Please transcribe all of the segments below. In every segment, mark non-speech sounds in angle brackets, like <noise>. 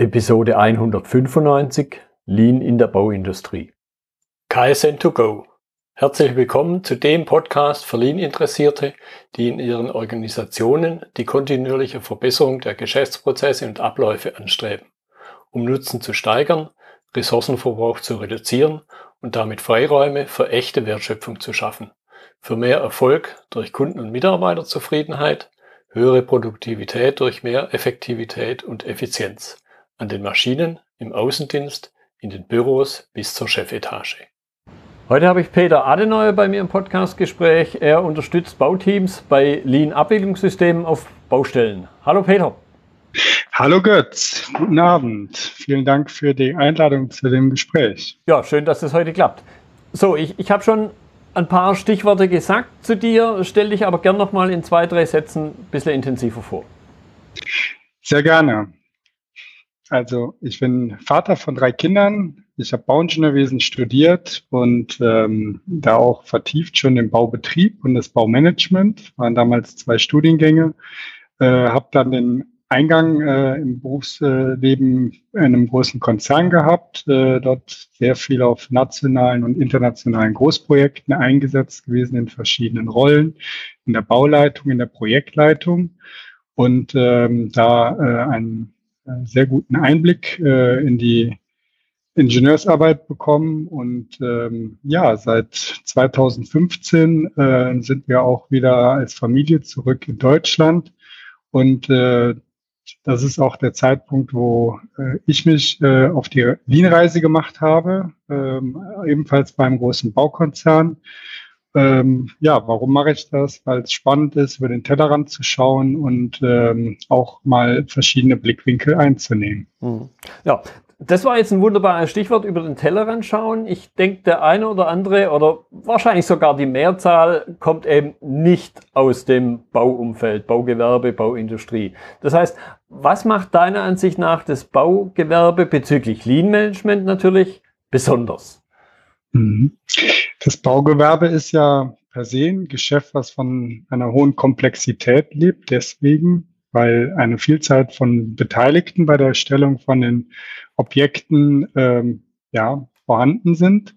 Episode 195 Lean in der Bauindustrie. KSN2Go. Herzlich willkommen zu dem Podcast für Lean-Interessierte, die in ihren Organisationen die kontinuierliche Verbesserung der Geschäftsprozesse und Abläufe anstreben, um Nutzen zu steigern, Ressourcenverbrauch zu reduzieren und damit Freiräume für echte Wertschöpfung zu schaffen, für mehr Erfolg durch Kunden- und Mitarbeiterzufriedenheit, höhere Produktivität durch mehr Effektivität und Effizienz an den Maschinen, im Außendienst, in den Büros bis zur Chefetage. Heute habe ich Peter Adenauer bei mir im Podcastgespräch. Er unterstützt Bauteams bei Lean-Abwicklungssystemen auf Baustellen. Hallo Peter. Hallo Götz, guten Abend. Vielen Dank für die Einladung zu dem Gespräch. Ja, schön, dass es heute klappt. So, ich, ich habe schon ein paar Stichworte gesagt zu dir, stell dich aber gern nochmal in zwei, drei Sätzen ein bisschen intensiver vor. Sehr gerne. Also ich bin Vater von drei Kindern. Ich habe Bauingenieurwesen studiert und ähm, da auch vertieft schon im Baubetrieb und das Baumanagement. Waren damals zwei Studiengänge. Äh, habe dann den Eingang äh, im Berufsleben in einem großen Konzern gehabt, äh, dort sehr viel auf nationalen und internationalen Großprojekten eingesetzt gewesen in verschiedenen Rollen, in der Bauleitung, in der Projektleitung und ähm, da äh, äh, sehr guten Einblick äh, in die Ingenieursarbeit bekommen. Und ähm, ja, seit 2015 äh, sind wir auch wieder als Familie zurück in Deutschland. Und äh, das ist auch der Zeitpunkt, wo äh, ich mich äh, auf die Lean-Reise gemacht habe, ähm, ebenfalls beim großen Baukonzern ähm, ja, warum mache ich das? Weil es spannend ist, über den Tellerrand zu schauen und ähm, auch mal verschiedene Blickwinkel einzunehmen. Hm. Ja, das war jetzt ein wunderbares Stichwort über den Tellerrand schauen. Ich denke, der eine oder andere oder wahrscheinlich sogar die Mehrzahl kommt eben nicht aus dem Bauumfeld, Baugewerbe, Bauindustrie. Das heißt, was macht deiner Ansicht nach das Baugewerbe bezüglich Lean Management natürlich besonders? Mhm. Das Baugewerbe ist ja per se ein Geschäft, was von einer hohen Komplexität lebt, deswegen, weil eine Vielzahl von Beteiligten bei der Erstellung von den Objekten ähm, ja, vorhanden sind.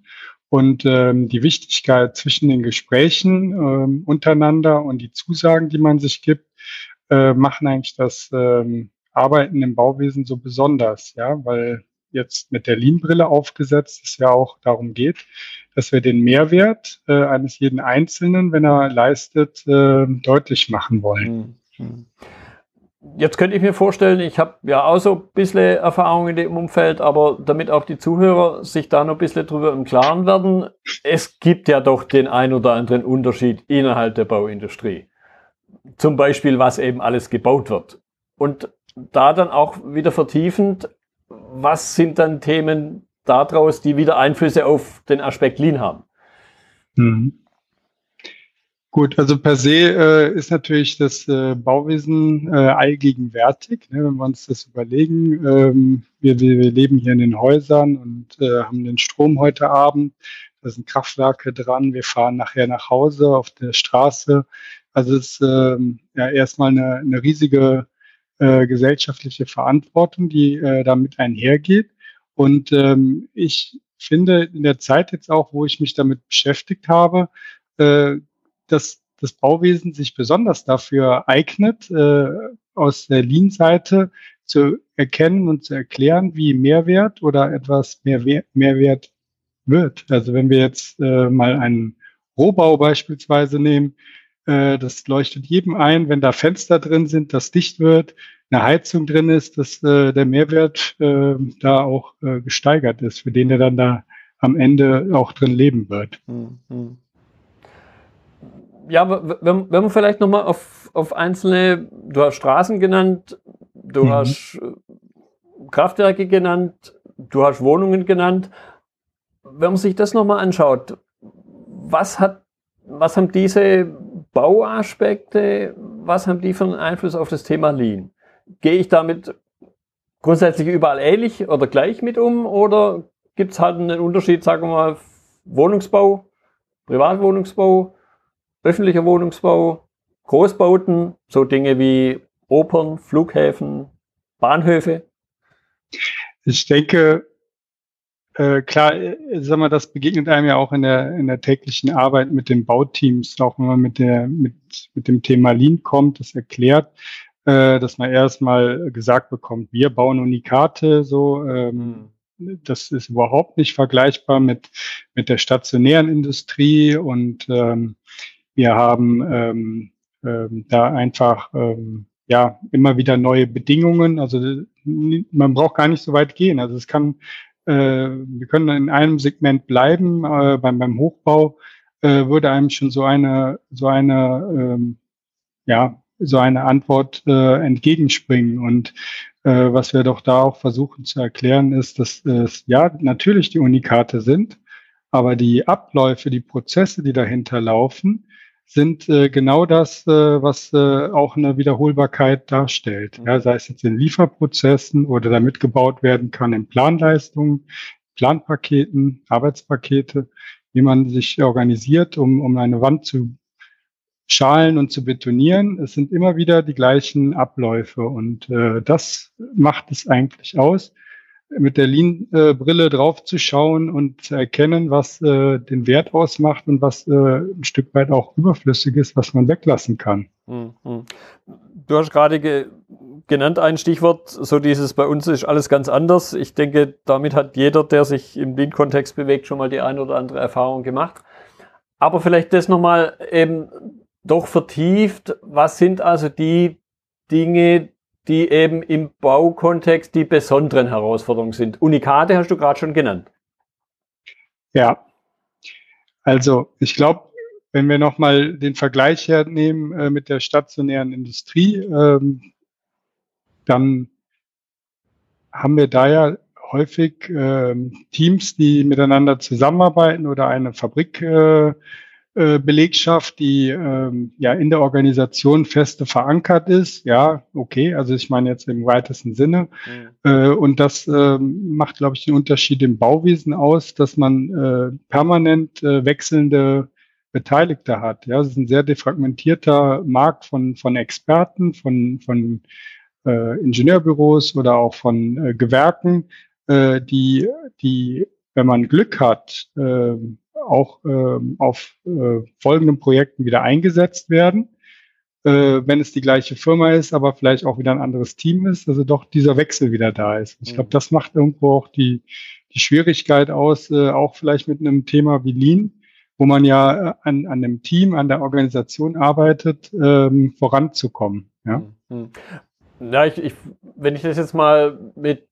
Und ähm, die Wichtigkeit zwischen den Gesprächen ähm, untereinander und die Zusagen, die man sich gibt, äh, machen eigentlich das ähm, Arbeiten im Bauwesen so besonders, ja, weil jetzt mit der Lean-Brille aufgesetzt es ja auch darum geht, dass wir den Mehrwert äh, eines jeden Einzelnen, wenn er leistet, äh, deutlich machen wollen. Hm, hm. Jetzt könnte ich mir vorstellen, ich habe ja auch so ein bisschen Erfahrung in dem Umfeld, aber damit auch die Zuhörer sich da noch ein bisschen drüber im Klaren werden, es gibt ja doch den ein oder anderen Unterschied innerhalb der Bauindustrie. Zum Beispiel, was eben alles gebaut wird. Und da dann auch wieder vertiefend, was sind dann Themen daraus, die wieder Einflüsse auf den Aspekt Lean haben? Mhm. Gut, also per se äh, ist natürlich das äh, Bauwesen äh, allgegenwärtig, ne, wenn wir uns das überlegen. Ähm, wir, wir, leben hier in den Häusern und äh, haben den Strom heute Abend. Da sind Kraftwerke dran. Wir fahren nachher nach Hause auf der Straße. Also es ist ähm, ja erstmal eine, eine riesige äh, gesellschaftliche Verantwortung, die äh, damit einhergeht. Und ähm, ich finde in der Zeit jetzt auch, wo ich mich damit beschäftigt habe, äh, dass das Bauwesen sich besonders dafür eignet, äh, aus der Lean-Seite zu erkennen und zu erklären, wie Mehrwert oder etwas mehr Mehrwert wird. Also wenn wir jetzt äh, mal einen Rohbau beispielsweise nehmen, äh, das leuchtet jedem ein, wenn da Fenster drin sind, das dicht wird, eine Heizung drin ist, dass äh, der Mehrwert äh, da auch äh, gesteigert ist, für den er dann da am Ende auch drin leben wird. Mhm. Ja, wenn, wenn man vielleicht nochmal auf, auf einzelne, du hast Straßen genannt, du mhm. hast äh, Kraftwerke genannt, du hast Wohnungen genannt. Wenn man sich das nochmal anschaut, was hat, was haben diese Bauaspekte, was haben die für einen Einfluss auf das Thema Lean? Gehe ich damit grundsätzlich überall ähnlich oder gleich mit um oder gibt es halt einen Unterschied, sagen wir mal, Wohnungsbau, Privatwohnungsbau, öffentlicher Wohnungsbau, Großbauten, so Dinge wie Opern, Flughäfen, Bahnhöfe? Ich denke, äh, klar, äh, sag mal, das begegnet einem ja auch in der, in der täglichen Arbeit mit den Bauteams, auch wenn man mit, der, mit, mit dem Thema Lean kommt, das erklärt, äh, dass man erstmal gesagt bekommt, wir bauen Unikate, so, ähm, mhm. das ist überhaupt nicht vergleichbar mit, mit der stationären Industrie und ähm, wir haben ähm, ähm, da einfach ähm, ja immer wieder neue Bedingungen. Also man braucht gar nicht so weit gehen. Also es kann, äh, wir können in einem Segment bleiben. Äh, beim, beim Hochbau äh, würde einem schon so eine so eine ähm, ja so eine Antwort äh, entgegenspringen. Und äh, was wir doch da auch versuchen zu erklären, ist, dass es ja natürlich die Unikate sind, aber die Abläufe, die Prozesse, die dahinter laufen, sind äh, genau das, äh, was äh, auch eine Wiederholbarkeit darstellt. Ja, sei es jetzt in Lieferprozessen oder damit gebaut werden kann in Planleistungen, Planpaketen, Arbeitspakete, wie man sich organisiert, um, um eine Wand zu schalen und zu betonieren. Es sind immer wieder die gleichen Abläufe und äh, das macht es eigentlich aus, mit der Lean-Brille drauf zu schauen und zu erkennen, was äh, den Wert ausmacht und was äh, ein Stück weit auch überflüssig ist, was man weglassen kann. Mhm. Du hast gerade ge genannt ein Stichwort, so dieses bei uns ist alles ganz anders. Ich denke, damit hat jeder, der sich im Lean-Kontext bewegt, schon mal die eine oder andere Erfahrung gemacht. Aber vielleicht das nochmal eben doch vertieft. Was sind also die Dinge, die eben im Baukontext die besonderen Herausforderungen sind? Unikate hast du gerade schon genannt. Ja, also ich glaube, wenn wir nochmal den Vergleich hernehmen äh, mit der stationären Industrie, ähm, dann haben wir da ja häufig äh, Teams, die miteinander zusammenarbeiten oder eine Fabrik äh, Belegschaft, die ähm, ja in der Organisation feste verankert ist. Ja, okay, also ich meine jetzt im weitesten Sinne. Mhm. Äh, und das äh, macht, glaube ich, den Unterschied im Bauwesen aus, dass man äh, permanent äh, wechselnde Beteiligte hat. Ja, es ist ein sehr defragmentierter Markt von, von Experten, von, von äh, Ingenieurbüros oder auch von äh, Gewerken, äh, die, die, wenn man Glück hat, äh, auch ähm, auf äh, folgenden Projekten wieder eingesetzt werden, äh, wenn es die gleiche Firma ist, aber vielleicht auch wieder ein anderes Team ist, also doch dieser Wechsel wieder da ist. Ich glaube, mhm. das macht irgendwo auch die, die Schwierigkeit aus, äh, auch vielleicht mit einem Thema wie Lean, wo man ja an, an einem Team, an der Organisation arbeitet, ähm, voranzukommen. Ja, mhm. ja ich, ich, wenn ich das jetzt mal mit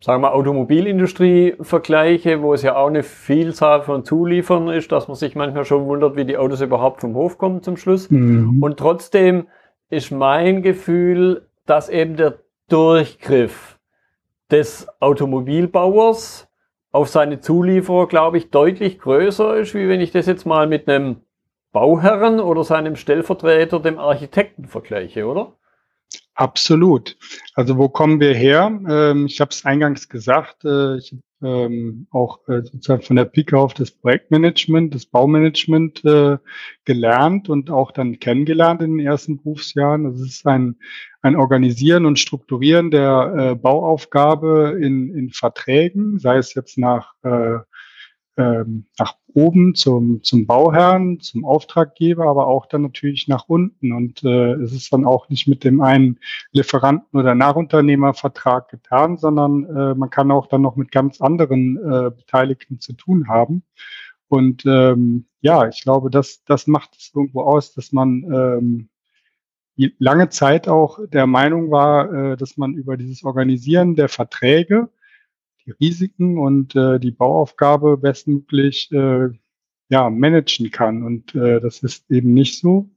sagen wir, Automobilindustrie vergleiche, wo es ja auch eine Vielzahl von Zuliefern ist, dass man sich manchmal schon wundert, wie die Autos überhaupt vom Hof kommen zum Schluss. Mhm. Und trotzdem ist mein Gefühl, dass eben der Durchgriff des Automobilbauers auf seine Zulieferer, glaube ich, deutlich größer ist, wie wenn ich das jetzt mal mit einem Bauherren oder seinem Stellvertreter, dem Architekten vergleiche, oder? Absolut. Also wo kommen wir her? Ähm, ich habe es eingangs gesagt, äh, ich habe ähm, auch äh, sozusagen von der Pike auf das Projektmanagement, das Baumanagement äh, gelernt und auch dann kennengelernt in den ersten Berufsjahren. Das ist ein, ein Organisieren und Strukturieren der äh, Bauaufgabe in, in Verträgen, sei es jetzt nach äh, ähm, nach oben zum, zum Bauherrn, zum Auftraggeber, aber auch dann natürlich nach unten. Und äh, es ist dann auch nicht mit dem einen Lieferanten- oder Nachunternehmervertrag getan, sondern äh, man kann auch dann noch mit ganz anderen äh, Beteiligten zu tun haben. Und ähm, ja, ich glaube, das, das macht es irgendwo aus, dass man ähm, lange Zeit auch der Meinung war, äh, dass man über dieses Organisieren der Verträge Risiken und äh, die Bauaufgabe bestmöglich äh, ja, managen kann. Und äh, das ist eben nicht so,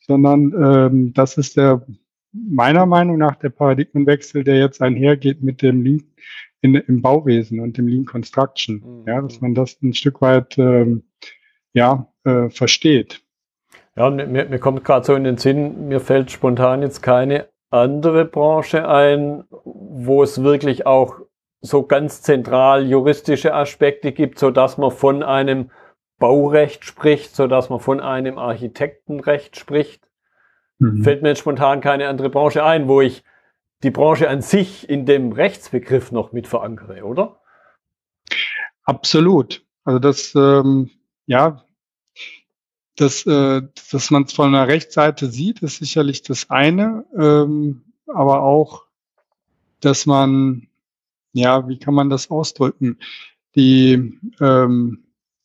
sondern ähm, das ist der meiner Meinung nach der Paradigmenwechsel, der jetzt einhergeht mit dem Lean in, im Bauwesen und dem Lean Construction. Mhm. Ja, dass man das ein Stück weit ähm, ja, äh, versteht. Ja, mir, mir kommt gerade so in den Sinn, mir fällt spontan jetzt keine andere Branche ein, wo es wirklich auch so ganz zentral juristische Aspekte gibt, so dass man von einem Baurecht spricht, so dass man von einem Architektenrecht spricht. Mhm. Fällt mir jetzt spontan keine andere Branche ein, wo ich die Branche an sich in dem Rechtsbegriff noch mit verankere, oder? Absolut. Also das, ähm, ja, das, äh, dass man es von der Rechtsseite sieht, ist sicherlich das eine, ähm, aber auch, dass man, ja, wie kann man das ausdrücken, die ähm,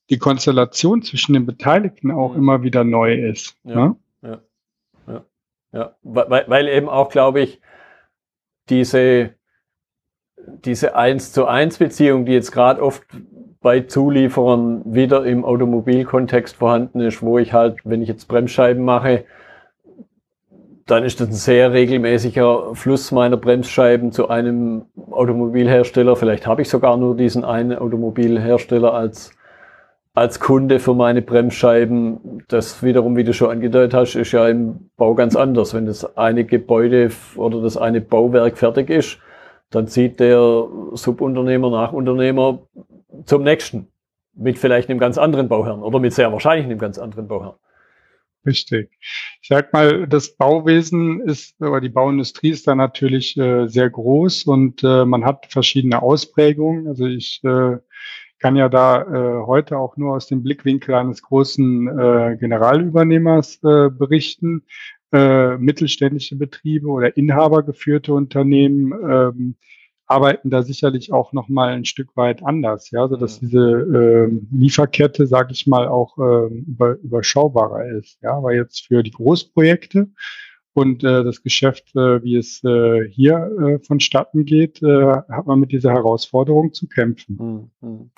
die Konstellation zwischen den Beteiligten auch mhm. immer wieder neu ist. Ja, ne? ja, ja, ja. Weil, weil eben auch, glaube ich, diese, diese eins zu eins Beziehung, die jetzt gerade oft bei Zulieferern wieder im Automobilkontext vorhanden ist, wo ich halt, wenn ich jetzt Bremsscheiben mache, dann ist das ein sehr regelmäßiger Fluss meiner Bremsscheiben zu einem Automobilhersteller. Vielleicht habe ich sogar nur diesen einen Automobilhersteller als, als Kunde für meine Bremsscheiben. Das wiederum, wie du schon angedeutet hast, ist ja im Bau ganz anders. Wenn das eine Gebäude oder das eine Bauwerk fertig ist, dann zieht der Subunternehmer, Nachunternehmer zum nächsten. Mit vielleicht einem ganz anderen Bauherrn oder mit sehr wahrscheinlich einem ganz anderen Bauherrn. Richtig. Ich sag mal, das Bauwesen ist, oder die Bauindustrie ist da natürlich äh, sehr groß und äh, man hat verschiedene Ausprägungen. Also ich äh, kann ja da äh, heute auch nur aus dem Blickwinkel eines großen äh, Generalübernehmers äh, berichten. Äh, mittelständische Betriebe oder inhabergeführte Unternehmen ähm, arbeiten da sicherlich auch noch mal ein Stück weit anders, ja, so dass mhm. diese äh, Lieferkette, sage ich mal, auch äh, über, überschaubarer ist, ja, aber jetzt für die Großprojekte und äh, das Geschäft, äh, wie es äh, hier äh, vonstatten geht, äh, hat man mit dieser Herausforderung zu kämpfen. Mhm.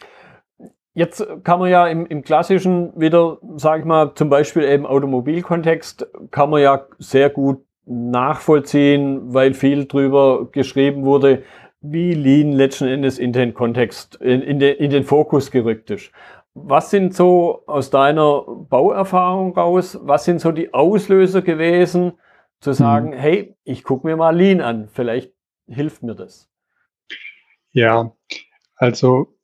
Jetzt kann man ja im, im klassischen wieder, sage ich mal, zum Beispiel im Automobilkontext, kann man ja sehr gut nachvollziehen, weil viel drüber geschrieben wurde, wie Lean letzten Endes in den Kontext, in, in, den, in den Fokus gerückt ist. Was sind so aus deiner Bauerfahrung raus, was sind so die Auslöser gewesen, zu sagen, hm. hey, ich gucke mir mal Lean an, vielleicht hilft mir das? Ja, also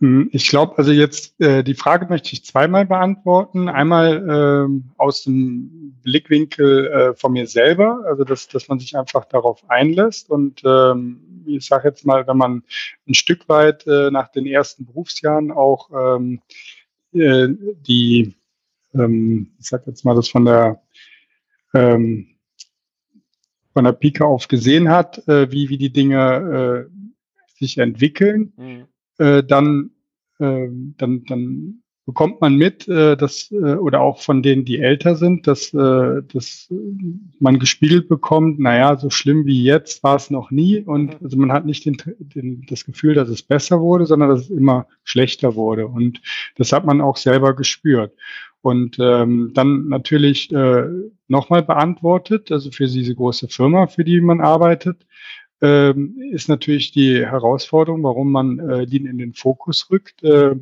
hm, ich glaube, also jetzt äh, die Frage möchte ich zweimal beantworten. Einmal äh, aus dem Blickwinkel äh, von mir selber, also dass, dass man sich einfach darauf einlässt und ähm, ich sage jetzt mal, wenn man ein Stück weit äh, nach den ersten Berufsjahren auch ähm, äh, die, ähm, ich sage jetzt mal, das von der ähm, von der Pike auf gesehen hat, äh, wie, wie die Dinge äh, sich entwickeln, mhm. äh, dann, äh, dann, dann bekommt man mit, äh, dass, äh, oder auch von denen, die älter sind, dass, äh, dass man gespiegelt bekommt, naja, so schlimm wie jetzt war es noch nie. Und mhm. also man hat nicht den, den, das Gefühl, dass es besser wurde, sondern dass es immer schlechter wurde. Und das hat man auch selber gespürt. Und ähm, dann natürlich äh, nochmal beantwortet, also für diese große Firma, für die man arbeitet, ähm, ist natürlich die Herausforderung, warum man äh, den in den Fokus rückt. Äh,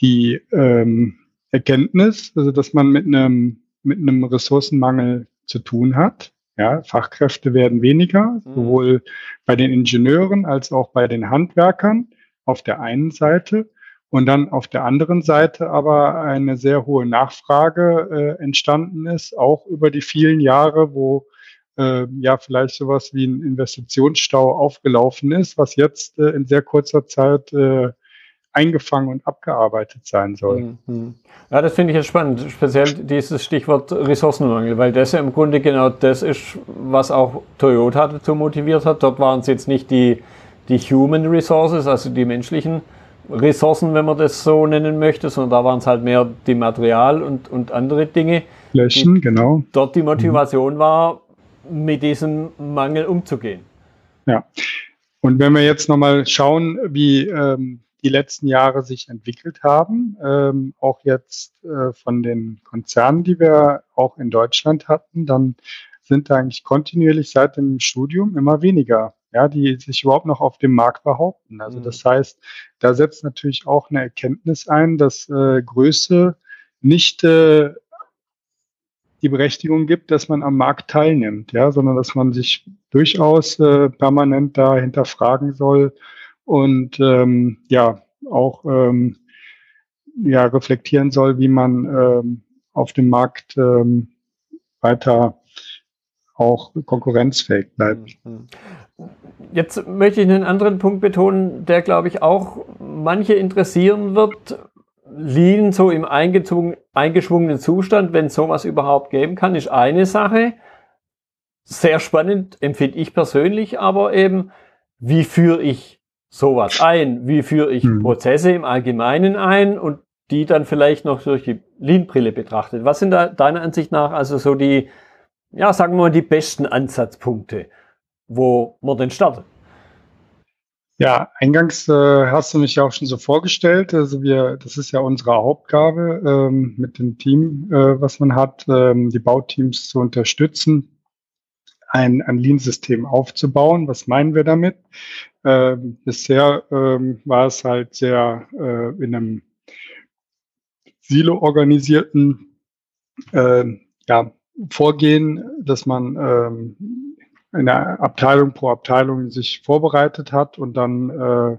die ähm, Erkenntnis, also dass man mit einem, mit einem Ressourcenmangel zu tun hat. Ja, Fachkräfte werden weniger, mhm. sowohl bei den Ingenieuren als auch bei den Handwerkern auf der einen Seite und dann auf der anderen Seite aber eine sehr hohe Nachfrage äh, entstanden ist, auch über die vielen Jahre, wo äh, ja vielleicht sowas wie ein Investitionsstau aufgelaufen ist, was jetzt äh, in sehr kurzer Zeit äh, eingefangen und abgearbeitet sein soll. Mhm. Ja, das finde ich jetzt spannend, speziell dieses Stichwort Ressourcenmangel, weil das ja im Grunde genau das ist, was auch Toyota dazu motiviert hat. Dort waren es jetzt nicht die, die Human Resources, also die menschlichen Ressourcen, wenn man das so nennen möchte, sondern da waren es halt mehr die Material und, und andere Dinge. Flächen, genau. Dort die Motivation mhm. war, mit diesem Mangel umzugehen. Ja. Und wenn wir jetzt nochmal schauen, wie ähm, die letzten Jahre sich entwickelt haben, ähm, auch jetzt äh, von den Konzernen, die wir auch in Deutschland hatten, dann sind eigentlich kontinuierlich seit dem Studium immer weniger, ja, die sich überhaupt noch auf dem Markt behaupten. Also mhm. das heißt, da setzt natürlich auch eine Erkenntnis ein, dass äh, Größe nicht äh, die Berechtigung gibt, dass man am Markt teilnimmt, ja, sondern dass man sich durchaus äh, permanent da hinterfragen soll, und ähm, ja auch ähm, ja reflektieren soll, wie man ähm, auf dem Markt ähm, weiter auch konkurrenzfähig bleibt. Mhm. Jetzt möchte ich einen anderen Punkt betonen, der, glaube ich, auch manche interessieren wird. Lean so im eingeschwungenen Zustand, wenn es sowas überhaupt geben kann, ist eine Sache. Sehr spannend empfinde ich persönlich, aber eben, wie führe ich sowas ein? Wie führe ich hm. Prozesse im Allgemeinen ein und die dann vielleicht noch durch die Lean-Brille betrachtet? Was sind da deiner Ansicht nach also so die, ja, sagen wir mal, die besten Ansatzpunkte? wo man denn startet. Ja, eingangs äh, hast du mich ja auch schon so vorgestellt. Also wir, das ist ja unsere Hauptgabe ähm, mit dem Team, äh, was man hat, ähm, die Bauteams zu unterstützen, ein, ein Lean-System aufzubauen. Was meinen wir damit? Ähm, bisher ähm, war es halt sehr äh, in einem Silo-organisierten äh, ja, Vorgehen, dass man ähm, in der Abteilung pro Abteilung sich vorbereitet hat und dann äh,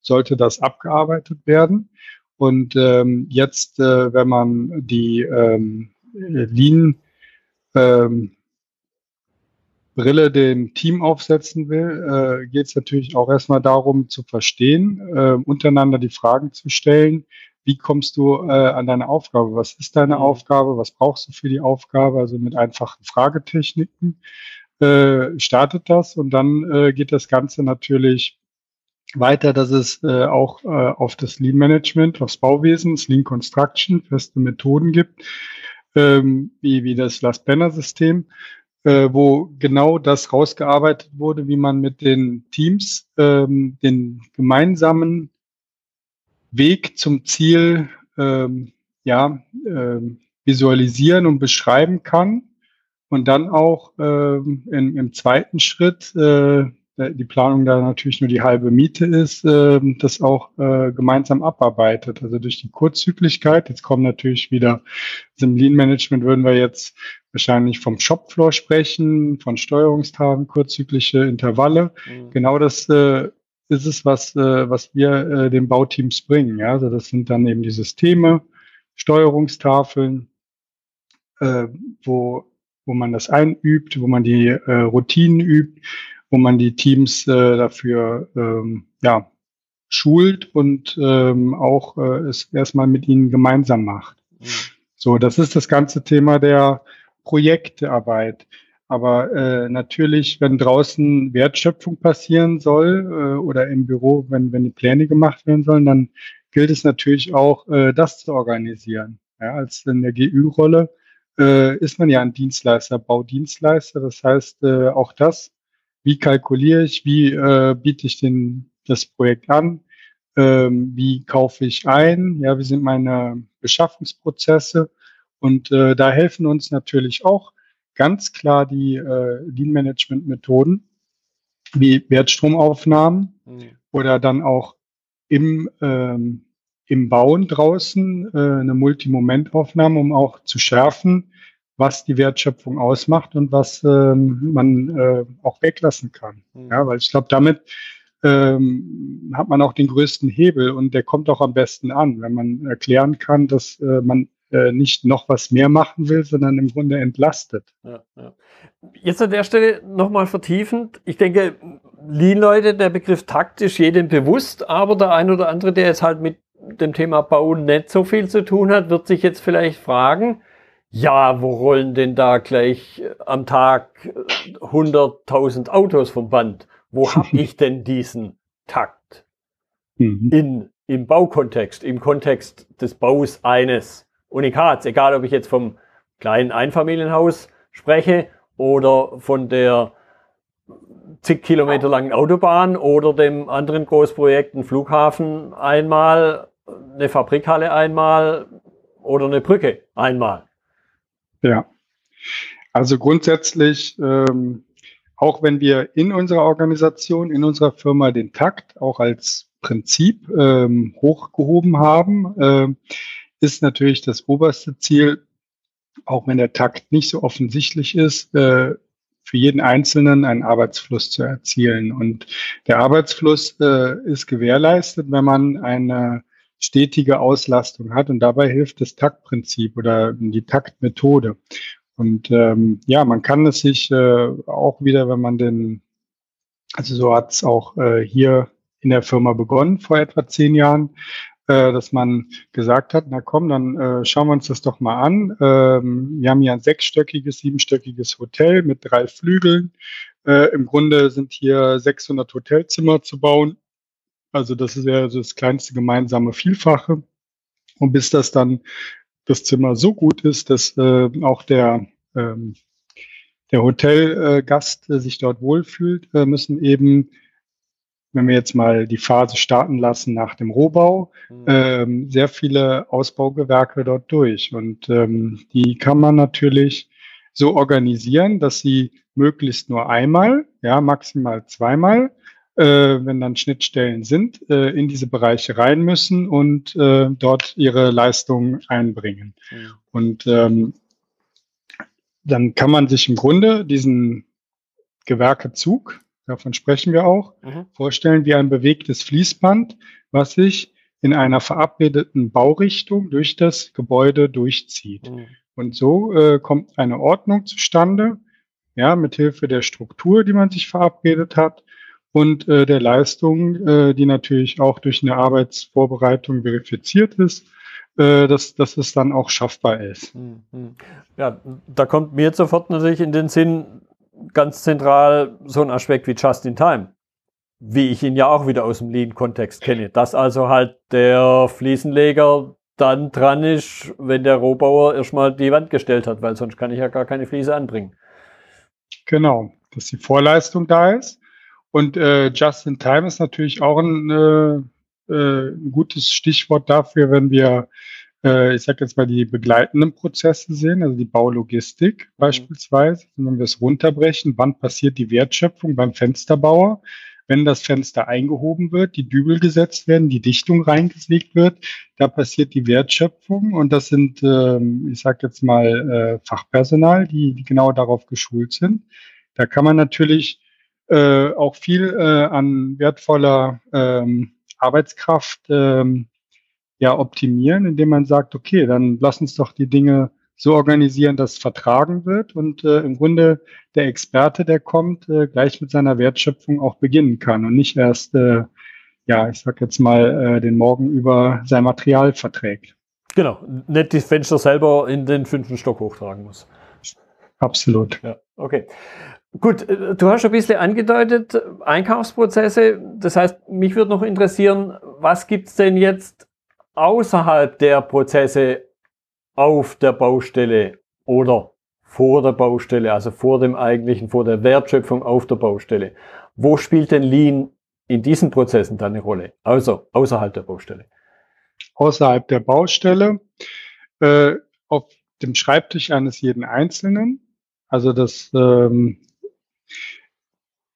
sollte das abgearbeitet werden. Und ähm, jetzt, äh, wenn man die ähm, Lean ähm, Brille dem Team aufsetzen will, äh, geht es natürlich auch erstmal darum zu verstehen, äh, untereinander die Fragen zu stellen. Wie kommst du äh, an deine Aufgabe? Was ist deine mhm. Aufgabe? Was brauchst du für die Aufgabe? Also mit einfachen Fragetechniken äh, startet das und dann äh, geht das Ganze natürlich weiter, dass es äh, auch äh, auf das Lean Management, aufs Bauwesen, das Lean Construction, feste Methoden gibt, ähm, wie, wie das Last Banner System, äh, wo genau das rausgearbeitet wurde, wie man mit den Teams ähm, den gemeinsamen Weg zum Ziel ähm, ja, ähm, visualisieren und beschreiben kann und dann auch ähm, in, im zweiten Schritt, äh, die Planung da natürlich nur die halbe Miete ist, äh, das auch äh, gemeinsam abarbeitet. Also durch die Kurzzyklichkeit, jetzt kommen natürlich wieder, also im Lean Management würden wir jetzt wahrscheinlich vom Shopfloor sprechen, von Steuerungstagen, kurzzyklische Intervalle. Mhm. Genau das äh, ist es, was, äh, was wir äh, den Bauteams bringen. Ja? Also das sind dann eben die Systeme, Steuerungstafeln, äh, wo wo man das einübt, wo man die äh, Routinen übt, wo man die Teams äh, dafür ähm, ja, schult und ähm, auch äh, es erstmal mit ihnen gemeinsam macht. Mhm. So, das ist das ganze Thema der Projektarbeit. Aber äh, natürlich, wenn draußen Wertschöpfung passieren soll äh, oder im Büro, wenn, wenn die Pläne gemacht werden sollen, dann gilt es natürlich auch, äh, das zu organisieren. Ja, als in der GÜ-Rolle äh, ist man ja ein Dienstleister, Baudienstleister. Das heißt, äh, auch das, wie kalkuliere ich, wie äh, biete ich den, das Projekt an, ähm, wie kaufe ich ein, ja, wie sind meine Beschaffungsprozesse. Und äh, da helfen uns natürlich auch ganz klar die äh, Lean-Management-Methoden, wie Wertstromaufnahmen mhm. oder dann auch im ähm, im Bauen draußen äh, eine Multimomentaufnahme, um auch zu schärfen, was die Wertschöpfung ausmacht und was ähm, man äh, auch weglassen kann. Mhm. Ja, weil ich glaube, damit ähm, hat man auch den größten Hebel und der kommt auch am besten an, wenn man erklären kann, dass äh, man äh, nicht noch was mehr machen will, sondern im Grunde entlastet. Ja, ja. Jetzt an der Stelle nochmal vertiefend. Ich denke, Lean-Leute, der Begriff Takt ist jedem bewusst, aber der ein oder andere, der jetzt halt mit dem Thema Bauen nicht so viel zu tun hat, wird sich jetzt vielleicht fragen, ja, wo rollen denn da gleich am Tag 100.000 äh, Autos vom Band? Wo habe <laughs> ich denn diesen Takt? Mhm. In, Im Baukontext, im Kontext des Baus eines Unikats, egal ob ich jetzt vom kleinen Einfamilienhaus spreche oder von der zig Kilometer langen Autobahn oder dem anderen Großprojekt, ein Flughafen einmal, eine Fabrikhalle einmal oder eine Brücke einmal. Ja, also grundsätzlich, ähm, auch wenn wir in unserer Organisation, in unserer Firma den Takt auch als Prinzip ähm, hochgehoben haben, äh, ist natürlich das oberste Ziel, auch wenn der Takt nicht so offensichtlich ist, äh, für jeden Einzelnen einen Arbeitsfluss zu erzielen. Und der Arbeitsfluss äh, ist gewährleistet, wenn man eine stetige Auslastung hat. Und dabei hilft das Taktprinzip oder die Taktmethode. Und ähm, ja, man kann es sich äh, auch wieder, wenn man den, also so hat es auch äh, hier in der Firma begonnen vor etwa zehn Jahren, äh, dass man gesagt hat, na komm, dann äh, schauen wir uns das doch mal an. Ähm, wir haben hier ein sechsstöckiges, siebenstöckiges Hotel mit drei Flügeln. Äh, Im Grunde sind hier 600 Hotelzimmer zu bauen. Also das ist ja das kleinste gemeinsame Vielfache. Und bis das dann das Zimmer so gut ist, dass äh, auch der, ähm, der Hotelgast äh, sich dort wohlfühlt, äh, müssen eben wenn wir jetzt mal die Phase starten lassen nach dem Rohbau, mhm. ähm, sehr viele Ausbaugewerke dort durch. Und ähm, die kann man natürlich so organisieren, dass sie möglichst nur einmal, ja, maximal zweimal, äh, wenn dann Schnittstellen sind, äh, in diese Bereiche rein müssen und äh, dort ihre Leistungen einbringen. Mhm. Und ähm, dann kann man sich im Grunde diesen Gewerkezug, davon sprechen wir auch, mhm. vorstellen wie ein bewegtes Fließband, was sich in einer verabredeten Baurichtung durch das Gebäude durchzieht. Mhm. Und so äh, kommt eine Ordnung zustande, ja, mit Hilfe der Struktur, die man sich verabredet hat und äh, der Leistung, äh, die natürlich auch durch eine Arbeitsvorbereitung verifiziert ist, äh, dass, dass es dann auch schaffbar ist. Mhm. Ja, da kommt mir sofort natürlich in den Sinn, ganz zentral so ein Aspekt wie Just in Time, wie ich ihn ja auch wieder aus dem Lean-Kontext kenne. Dass also halt der Fliesenleger dann dran ist, wenn der Rohbauer erstmal die Wand gestellt hat, weil sonst kann ich ja gar keine Fliese anbringen. Genau, dass die Vorleistung da ist. Und äh, Just in Time ist natürlich auch ein, äh, äh, ein gutes Stichwort dafür, wenn wir äh, ich sage jetzt mal, die begleitenden Prozesse sehen, also die Baulogistik mhm. beispielsweise, wenn wir es runterbrechen, wann passiert die Wertschöpfung beim Fensterbauer? Wenn das Fenster eingehoben wird, die Dübel gesetzt werden, die Dichtung reingelegt wird, da passiert die Wertschöpfung und das sind, ähm, ich sage jetzt mal, äh, Fachpersonal, die, die genau darauf geschult sind. Da kann man natürlich äh, auch viel äh, an wertvoller ähm, Arbeitskraft ähm, ja optimieren, indem man sagt, okay, dann lass uns doch die Dinge so organisieren, dass vertragen wird und äh, im Grunde der Experte, der kommt, äh, gleich mit seiner Wertschöpfung auch beginnen kann und nicht erst, äh, ja, ich sag jetzt mal, äh, den Morgen über sein Material verträgt. Genau, nicht die Fenster selber in den fünften Stock hochtragen muss. Absolut. Ja, okay. Gut, äh, du hast schon ein bisschen angedeutet, Einkaufsprozesse. Das heißt, mich würde noch interessieren, was gibt's denn jetzt außerhalb der Prozesse auf der Baustelle oder vor der Baustelle, also vor dem eigentlichen, vor der Wertschöpfung auf der Baustelle. Wo spielt denn Lean in diesen Prozessen dann eine Rolle? Also außerhalb der Baustelle. Außerhalb der Baustelle, äh, auf dem Schreibtisch eines jeden Einzelnen. Also das ähm,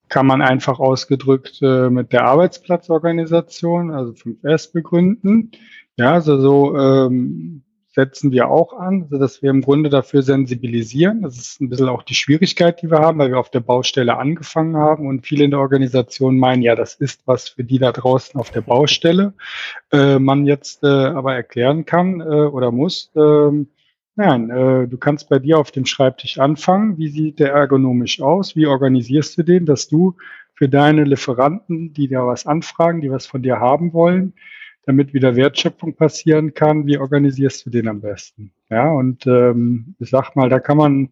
kann man einfach ausgedrückt äh, mit der Arbeitsplatzorganisation, also 5S begründen. Ja, also so ähm, setzen wir auch an, so dass wir im Grunde dafür sensibilisieren. Das ist ein bisschen auch die Schwierigkeit, die wir haben, weil wir auf der Baustelle angefangen haben und viele in der Organisation meinen, ja, das ist was für die da draußen auf der Baustelle. Äh, man jetzt äh, aber erklären kann äh, oder muss, äh, nein, äh, du kannst bei dir auf dem Schreibtisch anfangen. Wie sieht der ergonomisch aus? Wie organisierst du den, dass du für deine Lieferanten, die dir was anfragen, die was von dir haben wollen, damit wieder Wertschöpfung passieren kann, wie organisierst du den am besten? Ja, und ähm, ich sag mal, da kann man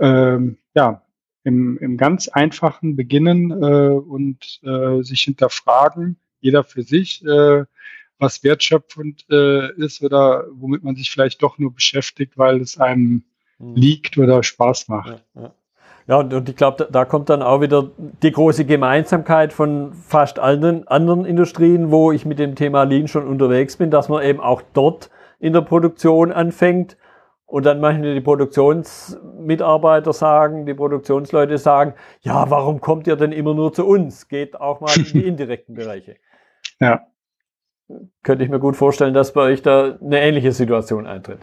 ähm, ja im, im ganz einfachen beginnen äh, und äh, sich hinterfragen, jeder für sich, äh, was wertschöpfend äh, ist oder womit man sich vielleicht doch nur beschäftigt, weil es einem mhm. liegt oder Spaß macht. Ja, ja. Ja, und ich glaube, da, kommt dann auch wieder die große Gemeinsamkeit von fast allen anderen Industrien, wo ich mit dem Thema Lean schon unterwegs bin, dass man eben auch dort in der Produktion anfängt und dann manchmal die Produktionsmitarbeiter sagen, die Produktionsleute sagen, ja, warum kommt ihr denn immer nur zu uns? Geht auch mal in die <laughs> indirekten Bereiche. Ja. Könnte ich mir gut vorstellen, dass bei euch da eine ähnliche Situation eintritt.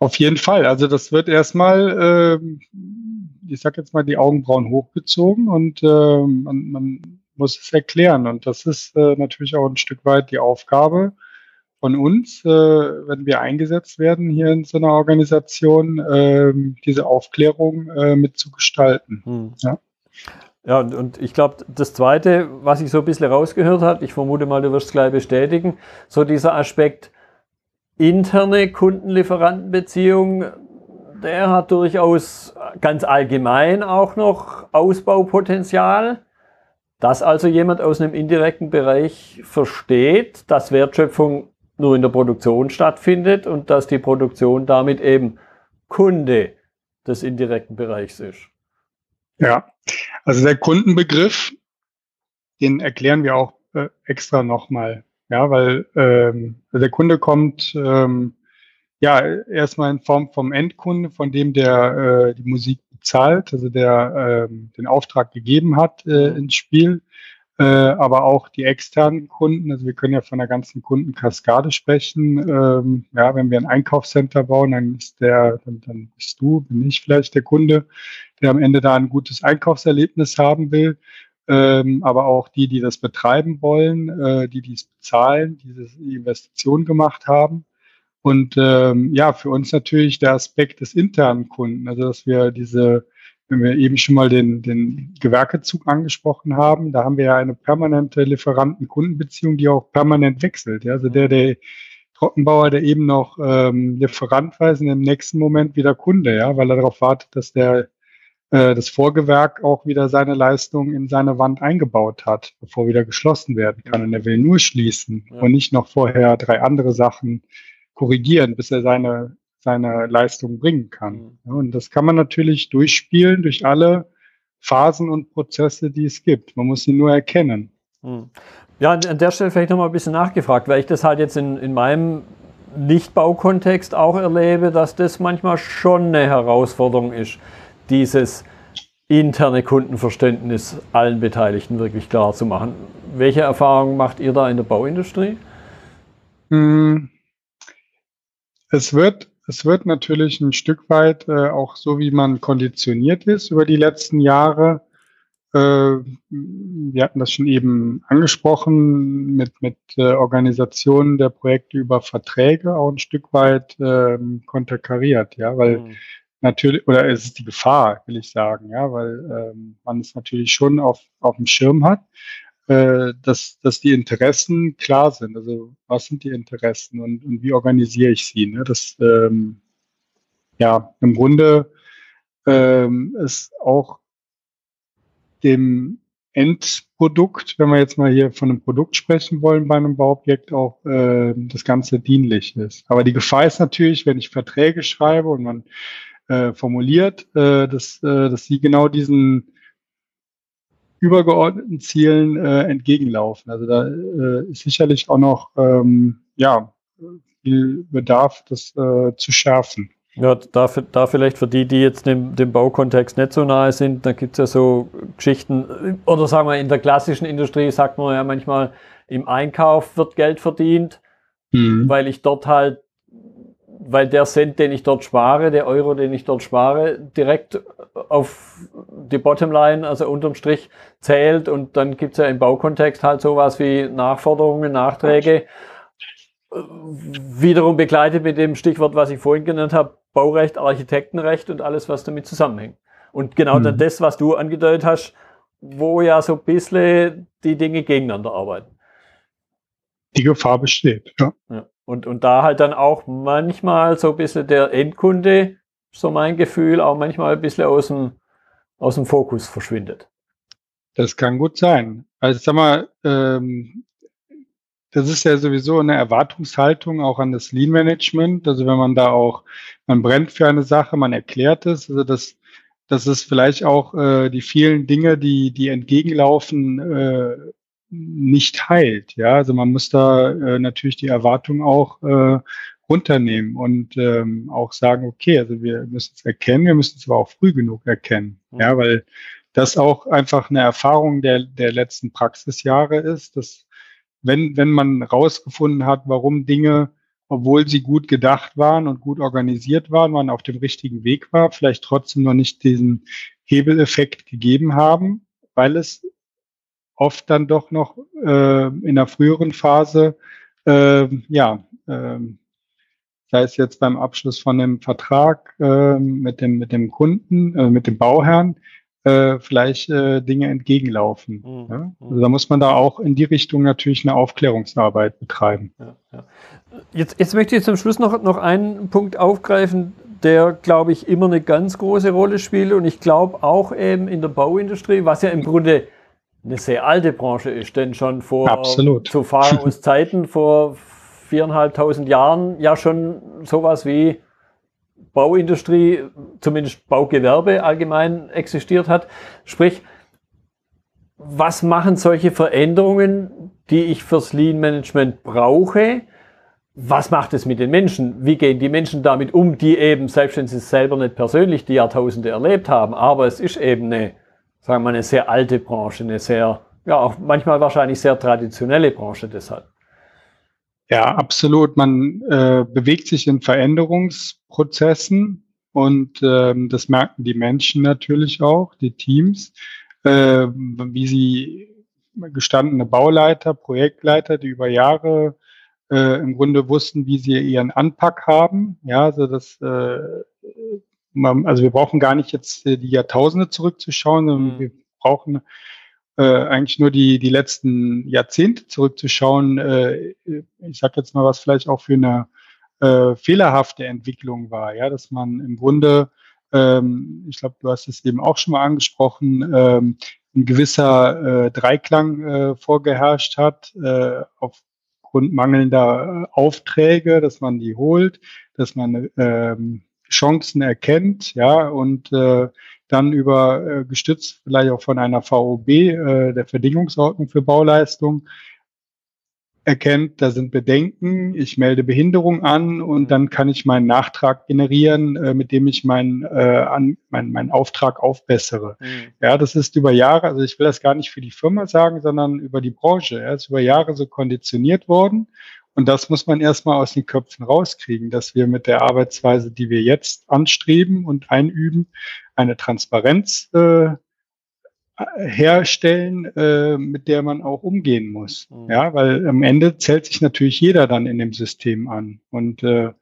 Auf jeden Fall. Also das wird erstmal äh, ich sag jetzt mal, die Augenbrauen hochgezogen und äh, man, man muss es erklären. Und das ist äh, natürlich auch ein Stück weit die Aufgabe von uns, äh, wenn wir eingesetzt werden hier in so einer Organisation, äh, diese Aufklärung äh, mitzugestalten. Hm. Ja. Ja, und, und ich glaube, das Zweite, was ich so ein bisschen rausgehört habe, ich vermute mal, du wirst es gleich bestätigen, so dieser Aspekt interne Kundenlieferantenbeziehung, der hat durchaus ganz allgemein auch noch Ausbaupotenzial. Dass also jemand aus einem indirekten Bereich versteht, dass Wertschöpfung nur in der Produktion stattfindet und dass die Produktion damit eben Kunde des indirekten Bereichs ist. Ja, also der Kundenbegriff, den erklären wir auch äh, extra nochmal. Ja, weil ähm, der Kunde kommt ähm, ja erstmal in Form vom Endkunde, von dem der äh, die Musik bezahlt, also der äh, den Auftrag gegeben hat äh, mhm. ins Spiel, äh, aber auch die externen Kunden. Also wir können ja von der ganzen Kundenkaskade sprechen. Ähm, ja, wenn wir ein Einkaufscenter bauen, dann ist der, dann, dann bist du, bin ich vielleicht der Kunde, der am Ende da ein gutes Einkaufserlebnis haben will. Ähm, aber auch die, die das betreiben wollen, äh, die dies bezahlen, die diese Investition gemacht haben. Und ähm, ja, für uns natürlich der Aspekt des internen Kunden, also dass wir diese, wenn wir eben schon mal den, den Gewerkezug angesprochen haben, da haben wir ja eine permanente Lieferanten-Kundenbeziehung, die auch permanent wechselt. Ja? Also der, der Trockenbauer, der eben noch ähm, Lieferant war, ist im nächsten Moment wieder Kunde, ja, weil er darauf wartet, dass der äh, das Vorgewerk auch wieder seine Leistung in seine Wand eingebaut hat, bevor wieder geschlossen werden kann. Und er will nur schließen ja. und nicht noch vorher drei andere Sachen korrigieren, bis er seine, seine Leistung bringen kann. Mhm. Und das kann man natürlich durchspielen durch alle Phasen und Prozesse, die es gibt. Man muss sie nur erkennen. Mhm. Ja, an der Stelle vielleicht nochmal ein bisschen nachgefragt, weil ich das halt jetzt in, in meinem Nichtbaukontext auch erlebe, dass das manchmal schon eine Herausforderung ist dieses interne Kundenverständnis allen Beteiligten wirklich klar zu machen. Welche Erfahrungen macht ihr da in der Bauindustrie? Hm. Es wird, es wird natürlich ein Stück weit äh, auch so, wie man konditioniert ist über die letzten Jahre. Äh, wir hatten das schon eben angesprochen mit, mit äh, Organisationen der Projekte über Verträge auch ein Stück weit äh, konterkariert, ja, weil mhm natürlich, oder es ist die Gefahr, will ich sagen, ja, weil ähm, man es natürlich schon auf, auf dem Schirm hat, äh, dass, dass die Interessen klar sind. Also was sind die Interessen und, und wie organisiere ich sie? Ne? Das ähm, ja im Grunde ähm, ist auch dem Endprodukt, wenn wir jetzt mal hier von einem Produkt sprechen wollen bei einem Bauobjekt, auch äh, das Ganze dienlich ist. Aber die Gefahr ist natürlich, wenn ich Verträge schreibe und man äh, formuliert, äh, dass, äh, dass sie genau diesen übergeordneten Zielen äh, entgegenlaufen. Also da äh, ist sicherlich auch noch ähm, ja, viel Bedarf, das äh, zu schärfen. Ja, da, da vielleicht für die, die jetzt dem, dem Baukontext nicht so nahe sind, da gibt es ja so Geschichten, oder sagen wir in der klassischen Industrie sagt man ja manchmal, im Einkauf wird Geld verdient, mhm. weil ich dort halt weil der Cent, den ich dort spare, der Euro, den ich dort spare, direkt auf die Bottomline, also unterm Strich, zählt. Und dann gibt's ja im Baukontext halt sowas wie Nachforderungen, Nachträge. Wiederum begleitet mit dem Stichwort, was ich vorhin genannt habe, Baurecht, Architektenrecht und alles, was damit zusammenhängt. Und genau mhm. dann das, was du angedeutet hast, wo ja so ein bisschen die Dinge gegeneinander arbeiten. Die Gefahr besteht, ja. ja. Und, und da halt dann auch manchmal so ein bisschen der Endkunde, so mein Gefühl, auch manchmal ein bisschen aus dem, aus dem Fokus verschwindet. Das kann gut sein. Also sag mal, ähm, das ist ja sowieso eine Erwartungshaltung auch an das Lean Management. Also wenn man da auch, man brennt für eine Sache, man erklärt es, also das, das ist vielleicht auch äh, die vielen Dinge, die, die entgegenlaufen, äh, nicht heilt. Ja, also man muss da äh, natürlich die Erwartung auch äh, runternehmen und ähm, auch sagen, okay, also wir müssen es erkennen, wir müssen es aber auch früh genug erkennen. Mhm. Ja, weil das auch einfach eine Erfahrung der, der letzten Praxisjahre ist, dass wenn, wenn man rausgefunden hat, warum Dinge, obwohl sie gut gedacht waren und gut organisiert waren, man auf dem richtigen Weg war, vielleicht trotzdem noch nicht diesen Hebeleffekt gegeben haben, weil es oft dann doch noch äh, in der früheren Phase äh, ja ähm, sei es jetzt beim Abschluss von einem Vertrag äh, mit, dem, mit dem Kunden, äh, mit dem Bauherrn, äh, vielleicht äh, Dinge entgegenlaufen. Mhm. Ja? Mhm. Also da muss man da auch in die Richtung natürlich eine Aufklärungsarbeit betreiben. Ja, ja. Jetzt, jetzt möchte ich zum Schluss noch, noch einen Punkt aufgreifen, der, glaube ich, immer eine ganz große Rolle spielt. Und ich glaube auch eben in der Bauindustrie, was ja im Grunde eine sehr alte Branche ist, denn schon vor Absolut. zu <laughs> Zeiten vor viereinhalbtausend Jahren ja schon sowas wie Bauindustrie, zumindest Baugewerbe allgemein existiert hat. Sprich, was machen solche Veränderungen, die ich fürs Lean Management brauche? Was macht es mit den Menschen? Wie gehen die Menschen damit um, die eben, selbst wenn sie es selber nicht persönlich die Jahrtausende erlebt haben, aber es ist eben eine, sagen wir mal, eine sehr alte Branche, eine sehr, ja, auch manchmal wahrscheinlich sehr traditionelle Branche deshalb. Ja, absolut. Man äh, bewegt sich in Veränderungsprozessen und ähm, das merken die Menschen natürlich auch, die Teams, äh, wie sie gestandene Bauleiter, Projektleiter, die über Jahre äh, im Grunde wussten, wie sie ihren Anpack haben. Ja, also das, äh, also wir brauchen gar nicht jetzt die Jahrtausende zurückzuschauen, sondern mhm. wir brauchen äh, eigentlich nur die, die letzten Jahrzehnte zurückzuschauen. Äh, ich sage jetzt mal, was vielleicht auch für eine äh, fehlerhafte Entwicklung war, ja, dass man im Grunde, ähm, ich glaube, du hast es eben auch schon mal angesprochen, ähm, ein gewisser äh, Dreiklang äh, vorgeherrscht hat, äh, aufgrund mangelnder Aufträge, dass man die holt, dass man ähm, Chancen erkennt, ja, und äh, dann über äh, gestützt vielleicht auch von einer VOB, äh, der Verdingungsordnung für Bauleistung, erkennt, da sind Bedenken, ich melde Behinderung an und dann kann ich meinen Nachtrag generieren, äh, mit dem ich meinen äh, an, mein, mein Auftrag aufbessere. Mhm. Ja, das ist über Jahre, also ich will das gar nicht für die Firma sagen, sondern über die Branche. Er ist über Jahre so konditioniert worden und das muss man erstmal aus den Köpfen rauskriegen, dass wir mit der Arbeitsweise, die wir jetzt anstreben und einüben, eine Transparenz äh, herstellen, äh, mit der man auch umgehen muss. Mhm. Ja, weil am Ende zählt sich natürlich jeder dann in dem System an. Und äh,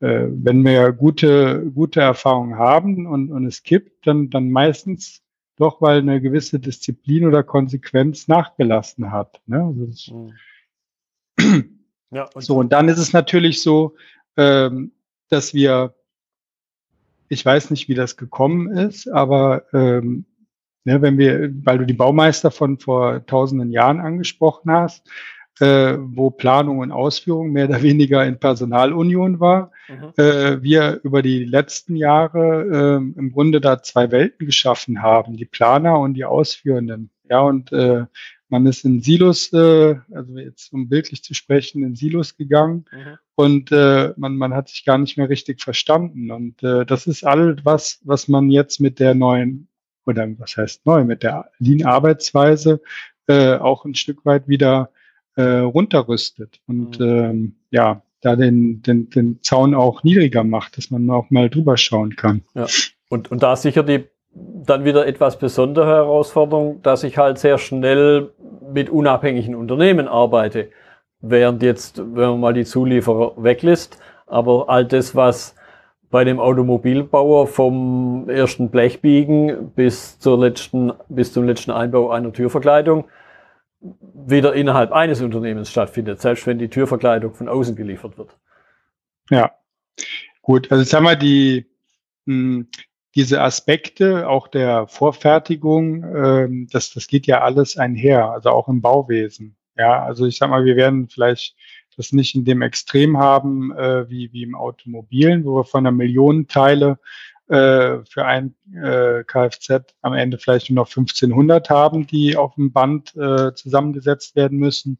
äh, wenn wir gute, gute Erfahrungen haben und, und es kippt, dann, dann meistens doch, weil eine gewisse Disziplin oder Konsequenz nachgelassen hat. Ne? Also mhm. <clears throat> Ja, und so, und dann ist es natürlich so, ähm, dass wir, ich weiß nicht, wie das gekommen ist, aber ähm, ne, wenn wir, weil du die Baumeister von vor tausenden Jahren angesprochen hast, äh, wo Planung und Ausführung mehr oder weniger in Personalunion war, mhm. äh, wir über die letzten Jahre äh, im Grunde da zwei Welten geschaffen haben, die Planer und die Ausführenden. Ja, und äh, man ist in Silos, äh, also jetzt um bildlich zu sprechen, in Silos gegangen mhm. und äh, man, man hat sich gar nicht mehr richtig verstanden. Und äh, das ist all was, was man jetzt mit der neuen, oder was heißt neu, mit der Lean-Arbeitsweise äh, auch ein Stück weit wieder äh, runterrüstet. Und mhm. ähm, ja, da den, den, den Zaun auch niedriger macht, dass man auch mal drüber schauen kann. Ja. Und, und da sicher die dann wieder etwas besondere Herausforderung, dass ich halt sehr schnell mit unabhängigen Unternehmen arbeite. Während jetzt, wenn man mal die Zulieferer weglässt, aber all das, was bei dem Automobilbauer vom ersten Blechbiegen bis zur letzten, bis zum letzten Einbau einer Türverkleidung wieder innerhalb eines Unternehmens stattfindet, selbst wenn die Türverkleidung von außen geliefert wird. Ja, gut. Also haben wir die, hm, diese Aspekte auch der Vorfertigung, ähm, das, das geht ja alles einher, also auch im Bauwesen. Ja, also ich sag mal, wir werden vielleicht das nicht in dem Extrem haben äh, wie, wie im Automobilen, wo wir von einer Million Teile äh, für ein äh, Kfz am Ende vielleicht nur noch 1500 haben, die auf dem Band äh, zusammengesetzt werden müssen.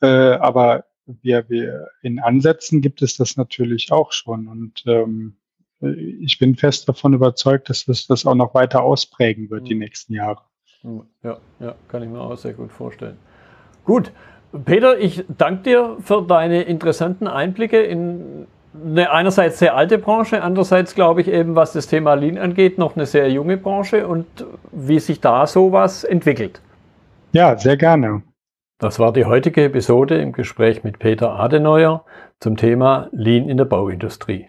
Äh, aber wir, wir in Ansätzen gibt es das natürlich auch schon. Und ähm, ich bin fest davon überzeugt, dass das, das auch noch weiter ausprägen wird die mhm. nächsten Jahre. Ja, ja, kann ich mir auch sehr gut vorstellen. Gut, Peter, ich danke dir für deine interessanten Einblicke in eine einerseits sehr alte Branche, andererseits glaube ich eben, was das Thema Lean angeht, noch eine sehr junge Branche und wie sich da sowas entwickelt. Ja, sehr gerne. Das war die heutige Episode im Gespräch mit Peter Adeneuer zum Thema Lean in der Bauindustrie.